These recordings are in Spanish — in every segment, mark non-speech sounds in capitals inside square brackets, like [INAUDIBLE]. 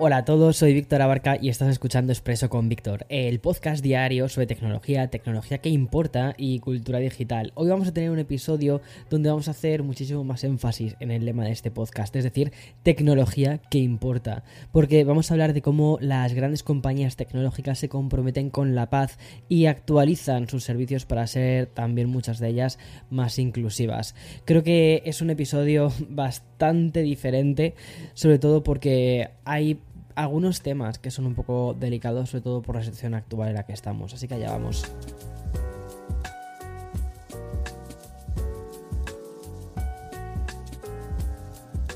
Hola a todos, soy Víctor Abarca y estás escuchando Expreso con Víctor, el podcast diario sobre tecnología, tecnología que importa y cultura digital. Hoy vamos a tener un episodio donde vamos a hacer muchísimo más énfasis en el lema de este podcast, es decir, tecnología que importa, porque vamos a hablar de cómo las grandes compañías tecnológicas se comprometen con la paz y actualizan sus servicios para ser también muchas de ellas más inclusivas. Creo que es un episodio [LAUGHS] bastante diferente, sobre todo porque hay algunos temas que son un poco delicados, sobre todo por la situación actual en la que estamos. Así que allá vamos.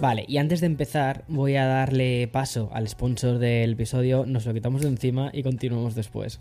Vale, y antes de empezar voy a darle paso al sponsor del episodio, nos lo quitamos de encima y continuamos después.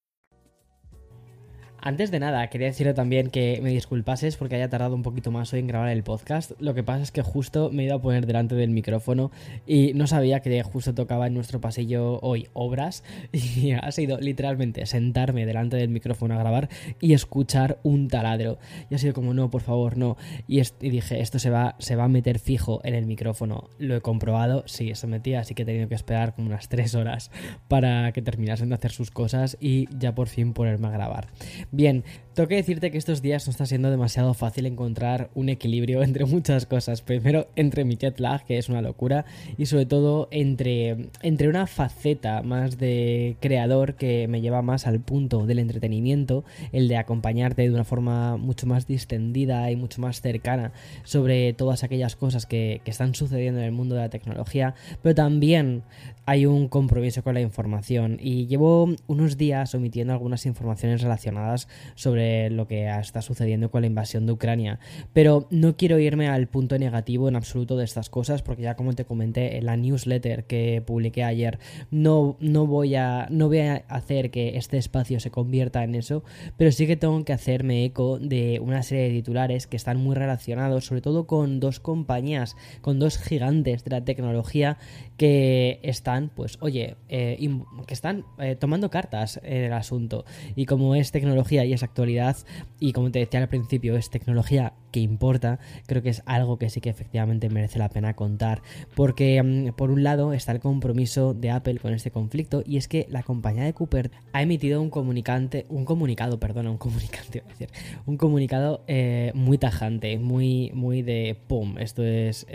Antes de nada, quería decirle también que me disculpases porque haya tardado un poquito más hoy en grabar el podcast. Lo que pasa es que justo me he ido a poner delante del micrófono y no sabía que justo tocaba en nuestro pasillo hoy obras [LAUGHS] y ha sido literalmente sentarme delante del micrófono a grabar y escuchar un taladro. Y ha sido como, no, por favor, no. Y, dije, esto se va, se va a meter fijo en el micrófono. Lo he comprobado, sí, se metía, así que he tenido que esperar como unas tres horas para que terminasen de hacer sus cosas y ya por fin ponerme a grabar. Bien, tengo que decirte que estos días no está siendo demasiado fácil encontrar un equilibrio [LAUGHS] entre muchas cosas. Primero, entre mi jet lag, que es una locura, y sobre todo entre, entre una faceta más de creador que me lleva más al punto del entretenimiento, el de acompañarte de una forma mucho más distendida y mucho más cercana sobre todas aquellas cosas que, que están sucediendo en el mundo de la tecnología, pero también hay un compromiso con la información y llevo unos días omitiendo algunas informaciones relacionadas sobre lo que está sucediendo con la invasión de Ucrania. Pero no quiero irme al punto negativo en absoluto de estas cosas porque ya como te comenté en la newsletter que publiqué ayer, no, no, voy, a, no voy a hacer que este espacio se convierta en eso, pero sí que tengo que hacerme eco de una serie de titulares que están muy relacionados, sobre todo con dos compañías, con dos gigantes de la tecnología que están, pues, oye, eh, que están eh, tomando cartas en el asunto. Y como es tecnología y es actualidad, y como te decía al principio, es tecnología que importa, creo que es algo que sí que efectivamente merece la pena contar. Porque, mm, por un lado, está el compromiso de Apple con este conflicto, y es que la compañía de Cooper ha emitido un comunicante, un comunicado, perdona, un comunicante, [LAUGHS] un comunicado eh, muy tajante, muy, muy de pum, esto es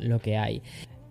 lo que hay.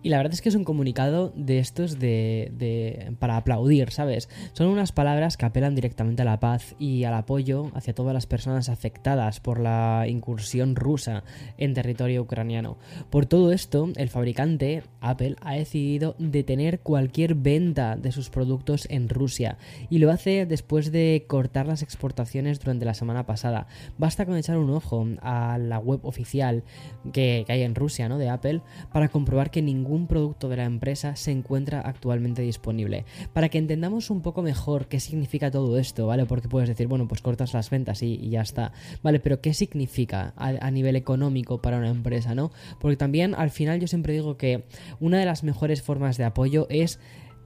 Y la verdad es que es un comunicado de estos de, de, para aplaudir, ¿sabes? Son unas palabras que apelan directamente a la paz y al apoyo hacia todas las personas afectadas por la incursión rusa en territorio ucraniano. Por todo esto, el fabricante, Apple, ha decidido detener cualquier venta de sus productos en Rusia y lo hace después de cortar las exportaciones durante la semana pasada. Basta con echar un ojo a la web oficial que, que hay en Rusia, ¿no? De Apple, para comprobar que ningún un producto de la empresa se encuentra actualmente disponible. Para que entendamos un poco mejor qué significa todo esto, ¿vale? Porque puedes decir, bueno, pues cortas las ventas y, ya está, ¿vale? Pero ¿qué significa a, nivel económico para una empresa, ¿no? Porque también al final yo siempre digo que una de las mejores formas de apoyo es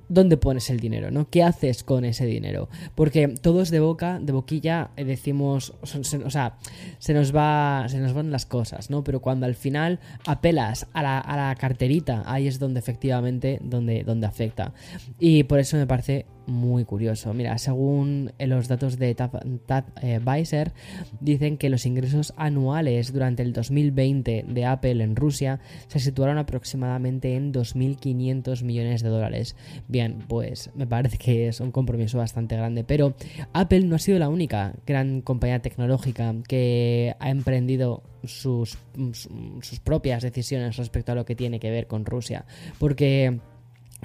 ¿dónde pones el dinero? ¿no? ¿Qué haces con ese dinero? Porque todos de boca, de boquilla, eh, decimos, o sea, se nos va, se nos van las cosas, ¿no? Pero cuando al final apelas a la, a la carterita, ahí es donde efectivamente, donde, donde afecta. Y por eso me parece muy curioso. Mira, según los datos de TAPvisor, dicen que los ingresos anuales durante el 2020 de Apple en Rusia se situaron aproximadamente en 2.500 millones de dólares. Bien, pues me parece que es un compromiso bastante grande, pero Apple no ha sido la única gran compañía tecnológica que ha emprendido sus, sus propias decisiones respecto a lo que tiene que ver con Rusia, porque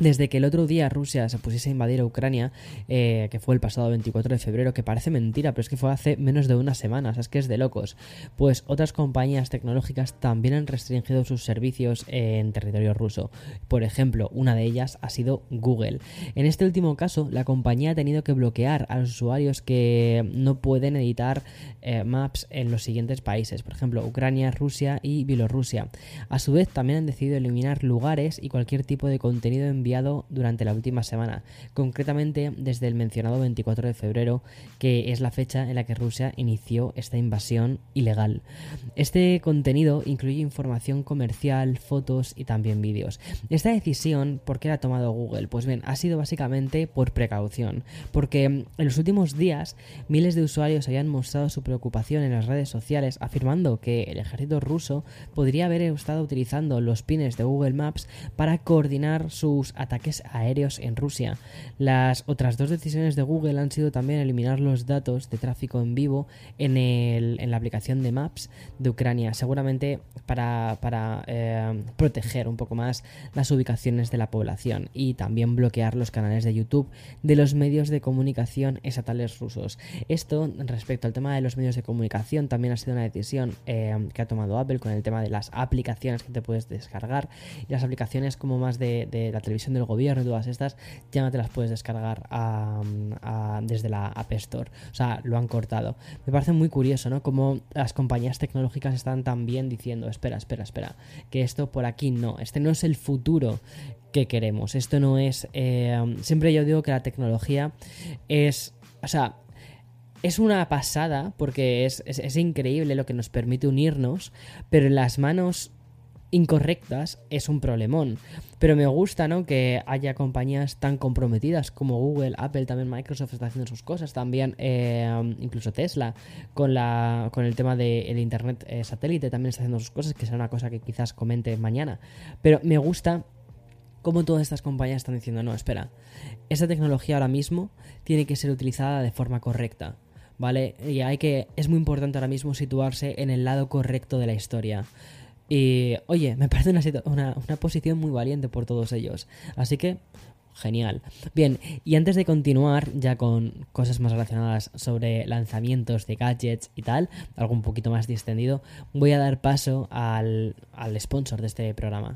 desde que el otro día Rusia se pusiese a invadir a Ucrania, eh, que fue el pasado 24 de febrero, que parece mentira, pero es que fue hace menos de una semana, o sea, es que es de locos, pues otras compañías tecnológicas también han restringido sus servicios en territorio ruso. Por ejemplo, una de ellas ha sido Google. En este último caso, la compañía ha tenido que bloquear a los usuarios que no pueden editar eh, maps en los siguientes países, por ejemplo, Ucrania, Rusia y Bielorrusia. A su vez, también han decidido eliminar lugares y cualquier tipo de contenido en durante la última semana, concretamente desde el mencionado 24 de febrero, que es la fecha en la que Rusia inició esta invasión ilegal. Este contenido incluye información comercial, fotos y también vídeos. Esta decisión, ¿por qué la ha tomado Google? Pues bien, ha sido básicamente por precaución, porque en los últimos días miles de usuarios habían mostrado su preocupación en las redes sociales afirmando que el ejército ruso podría haber estado utilizando los pines de Google Maps para coordinar sus ataques aéreos en Rusia. Las otras dos decisiones de Google han sido también eliminar los datos de tráfico en vivo en, el, en la aplicación de Maps de Ucrania, seguramente para, para eh, proteger un poco más las ubicaciones de la población y también bloquear los canales de YouTube de los medios de comunicación estatales rusos. Esto, respecto al tema de los medios de comunicación, también ha sido una decisión eh, que ha tomado Apple con el tema de las aplicaciones que te puedes descargar y las aplicaciones como más de, de la televisión del gobierno y todas estas, ya no te las puedes descargar desde la App Store. O sea, lo han cortado. Me parece muy curioso, ¿no? Como las compañías tecnológicas están también diciendo, espera, espera, espera, que esto por aquí no, este no es el futuro que queremos. Esto no es... Eh, siempre yo digo que la tecnología es... O sea, es una pasada porque es, es, increíble lo que nos permite unirnos, pero en las manos incorrectas es un problemón. Pero me gusta, ¿no? Que haya compañías tan comprometidas como Google, Apple, también Microsoft está haciendo sus cosas, también eh, incluso Tesla con la con el tema del internet eh, satélite también está haciendo sus cosas, que será una cosa que quizás comente mañana. Pero me gusta cómo todas estas compañías están diciendo, no, espera, esta tecnología ahora mismo tiene que ser utilizada de forma correcta. ¿Vale? Y hay que. Es muy importante ahora mismo situarse en el lado correcto de la historia. Y oye, me parece una, una, posición muy valiente por todos ellos. Así que, genial. Bien, y antes de continuar ya con cosas más relacionadas sobre lanzamientos de gadgets y tal, algo un poquito más distendido, voy a dar paso al, al sponsor de este programa.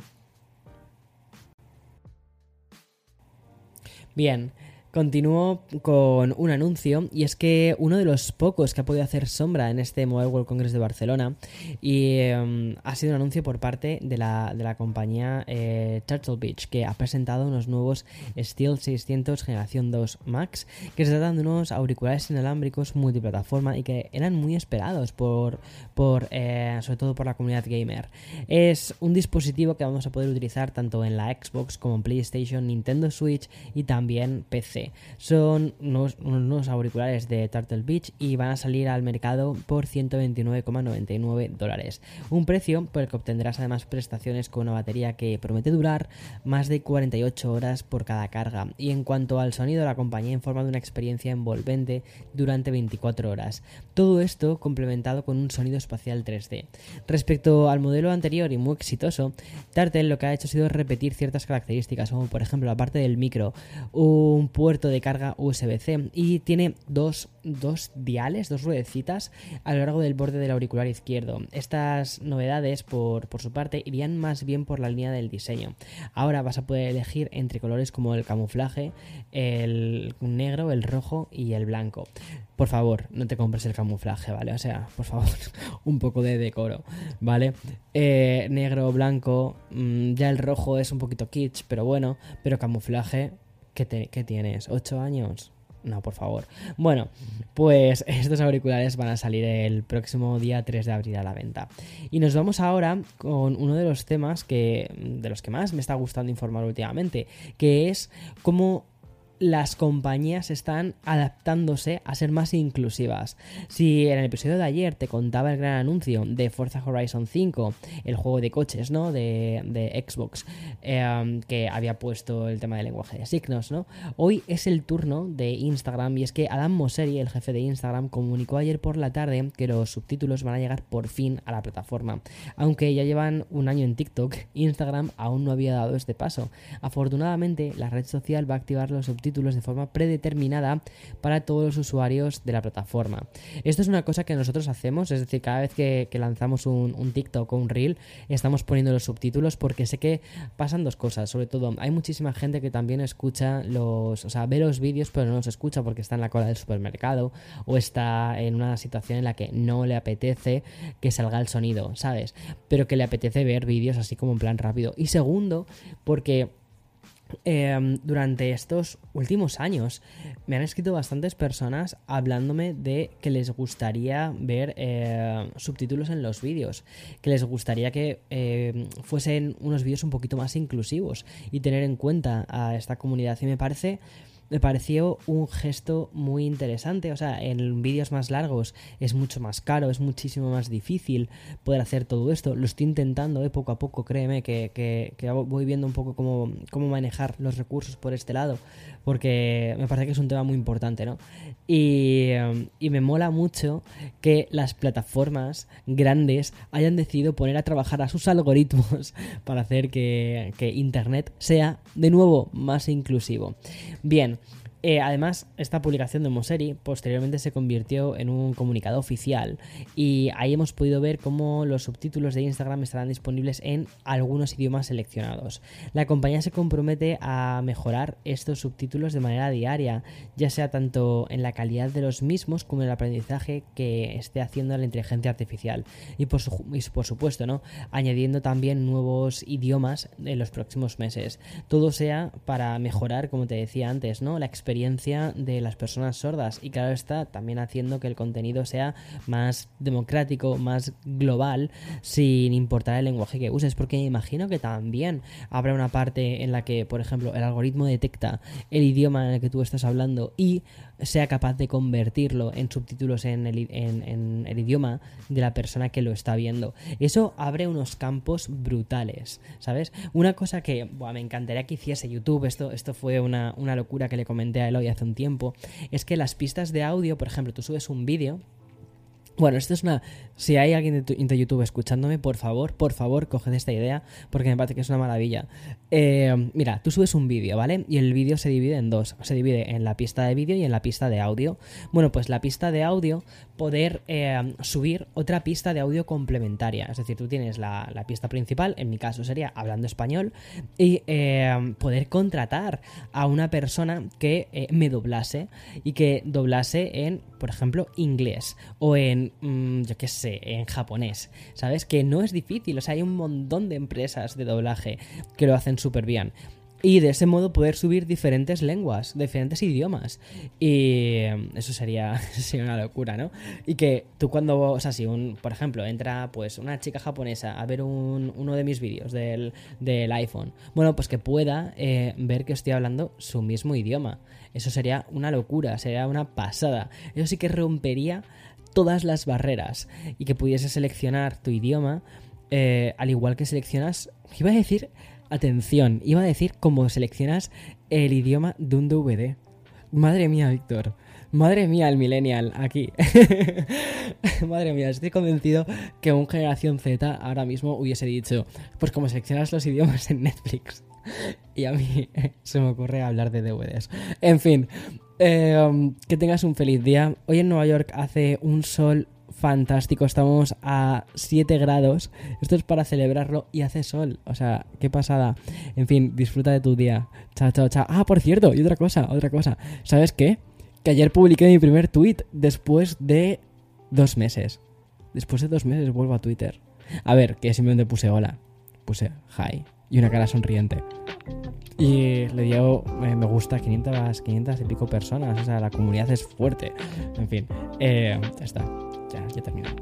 Bien, Continúo con un anuncio y es que uno de los pocos que ha podido hacer sombra en este Mobile World Congress de Barcelona y em, ha sido un anuncio por parte de la, de la compañía eh, Turtle Beach que ha presentado unos nuevos Steel 600 generación 2 Max que se tratan de unos auriculares inalámbricos multiplataforma y que eran muy esperados por, por eh, sobre todo por la comunidad gamer. Es un dispositivo que vamos a poder utilizar tanto en la Xbox como en PlayStation, Nintendo Switch y también PC. Son unos, auriculares de Turtle Beach y van a salir al mercado por 129,99 dólares. Un precio por el que obtendrás además prestaciones con una batería que promete durar más de 48 horas por cada carga. Y en cuanto al sonido, la compañía informa de una experiencia envolvente durante 24 horas. Todo esto complementado con un sonido espacial 3D. Respecto al modelo anterior y muy exitoso, Turtle lo que ha hecho ha sido repetir ciertas características, como por ejemplo la parte del micro, un puerto de carga USB-C y tiene dos, diales, dos ruedecitas a lo largo del borde del auricular izquierdo. Estas novedades, por, por su parte, irían más bien por la línea del diseño. Ahora vas a poder elegir entre colores como el camuflaje, el negro, el rojo y el blanco por favor, no te compres el camuflaje, ¿vale? O sea, por favor, [LAUGHS] un poco de decoro, ¿vale? Eh, negro, blanco, mm, ya el rojo es un poquito kitsch, pero bueno, pero camuflaje, ¿Qué, tienes? ¿8 años? No, por favor. Bueno, pues [LAUGHS] estos auriculares van a salir el próximo día 3 de abril a la venta. Y nos vamos ahora con uno de los temas que de los que más me está gustando informar últimamente, que es cómo las compañías están adaptándose a ser más inclusivas. Si en el episodio de ayer te contaba el gran anuncio de Forza Horizon 5, el juego de coches, ¿no? De, Xbox, em, que había puesto el tema del lenguaje de signos, ¿no? Hoy es el turno de Instagram y es que Adam Mosseri, el jefe de Instagram, comunicó ayer por la tarde que los subtítulos van a llegar por fin a la plataforma. Aunque ya llevan un año en TikTok, Instagram aún no había dado este paso. Afortunadamente, la red social va a activar los subtítulos de forma predeterminada para todos los usuarios de la plataforma. Esto es una cosa que nosotros hacemos, es decir, cada vez que, lanzamos un, TikTok o un Reel, estamos poniendo los subtítulos porque sé que pasan dos cosas. Sobre todo, hay muchísima gente que también escucha los, o sea, ve los vídeos pero no los escucha porque está en la cola del supermercado o está en una situación en la que no le apetece que salga el sonido, ¿sabes? Pero que le apetece ver vídeos así como en plan rápido. Y segundo, porque Em, durante estos últimos años me han escrito bastantes personas hablándome de que les gustaría ver eh, subtítulos en los vídeos, que les gustaría que em, fuesen unos vídeos un poquito más inclusivos y tener en cuenta a esta comunidad. Y me parece me pareció un gesto muy interesante. O sea, en vídeos más largos es mucho más caro, es muchísimo más difícil poder hacer todo esto. Lo estoy intentando, ¿eh? poco a poco, créeme, que, que, voy viendo un poco cómo, cómo manejar los recursos por este lado, porque me parece que es un tema muy importante, ¿no? Y, y me mola mucho que las plataformas grandes hayan decidido poner a trabajar a sus algoritmos [LAUGHS] para hacer que, que Internet sea de nuevo más inclusivo. Bien, eh, además, esta publicación de Moseri posteriormente se convirtió en un comunicado oficial y ahí hemos podido ver cómo los subtítulos de Instagram estarán disponibles en algunos idiomas seleccionados. La compañía se compromete a mejorar estos subtítulos de manera diaria, ya sea tanto en la calidad de los mismos como en el aprendizaje que esté haciendo la inteligencia artificial. Y por, por supuesto, ¿no? añadiendo también nuevos idiomas en los próximos meses. Todo sea para mejorar, como te decía antes, ¿no? la experiencia experiencia de las personas sordas y claro está también haciendo que el contenido sea más democrático, más global, sin importar el lenguaje que uses, porque me imagino que también habrá una parte en la que, por ejemplo, el algoritmo detecta el idioma en el que tú estás hablando y sea capaz de convertirlo en subtítulos en el, idioma de la persona que lo está viendo. Eso abre unos campos brutales, ¿sabes? Una cosa que me encantaría que hiciese YouTube, esto, esto fue una, una locura que le comenté Eloy hace un tiempo, es que las pistas de audio, por ejemplo, tú subes un vídeo bueno, esto es una. Si hay alguien de, YouTube escuchándome, por favor, por favor, coged esta idea, porque me parece que es una maravilla. Eh, mira, tú subes un vídeo, ¿vale? Y el vídeo se divide en dos. Se divide en la pista de vídeo y en la pista de audio. Bueno, pues la pista de audio, poder eh, subir otra pista de audio complementaria. Es decir, tú tienes la, pista principal, en mi caso sería hablando español, y eh, poder contratar a una persona que me doblase y que doblase en, por ejemplo, inglés o en Mm, yo qué sé, en japonés, ¿sabes? Que no es difícil, o sea, hay un montón de empresas de doblaje que lo hacen súper bien. Y de ese modo poder subir diferentes lenguas, diferentes idiomas. Y mm, eso sería, [LAUGHS] sería, una locura, ¿no? Y que tú cuando, o sea, si un, por ejemplo, entra pues una chica japonesa a ver uno de mis vídeos del, iPhone, bueno, pues que pueda eh, ver que estoy hablando su mismo idioma. Eso sería una locura, sería una pasada. Eso sí que rompería todas las barreras y que pudiese seleccionar tu idioma eh, al igual que seleccionas, iba a decir, atención, iba a decir cómo seleccionas el idioma de un DVD. Madre mía, Víctor. Madre mía, el millennial aquí. [LAUGHS] Madre mía, estoy convencido que un generación Z ahora mismo hubiese dicho, pues como seleccionas los idiomas en Netflix. [LAUGHS] Y a mí [LAUGHS] se me ocurre hablar de DVDs. En fin, Em, que tengas un feliz día. Hoy en Nueva York hace un sol fantástico. Estamos a 7 grados. Esto es para celebrarlo y hace sol. O sea, qué pasada. En fin, disfruta de tu día. Chao, chao, chao. Ah, por cierto, y otra cosa, otra cosa. ¿Sabes qué? Que ayer publiqué mi primer tweet después de dos meses. Después de dos meses vuelvo a Twitter. A ver, que simplemente puse hola. Puse hi y una cara sonriente. Y le dio eh, me gusta 500, 500 y pico personas. O sea, la comunidad es fuerte. En fin, eh, ya está. Ya, ya terminado.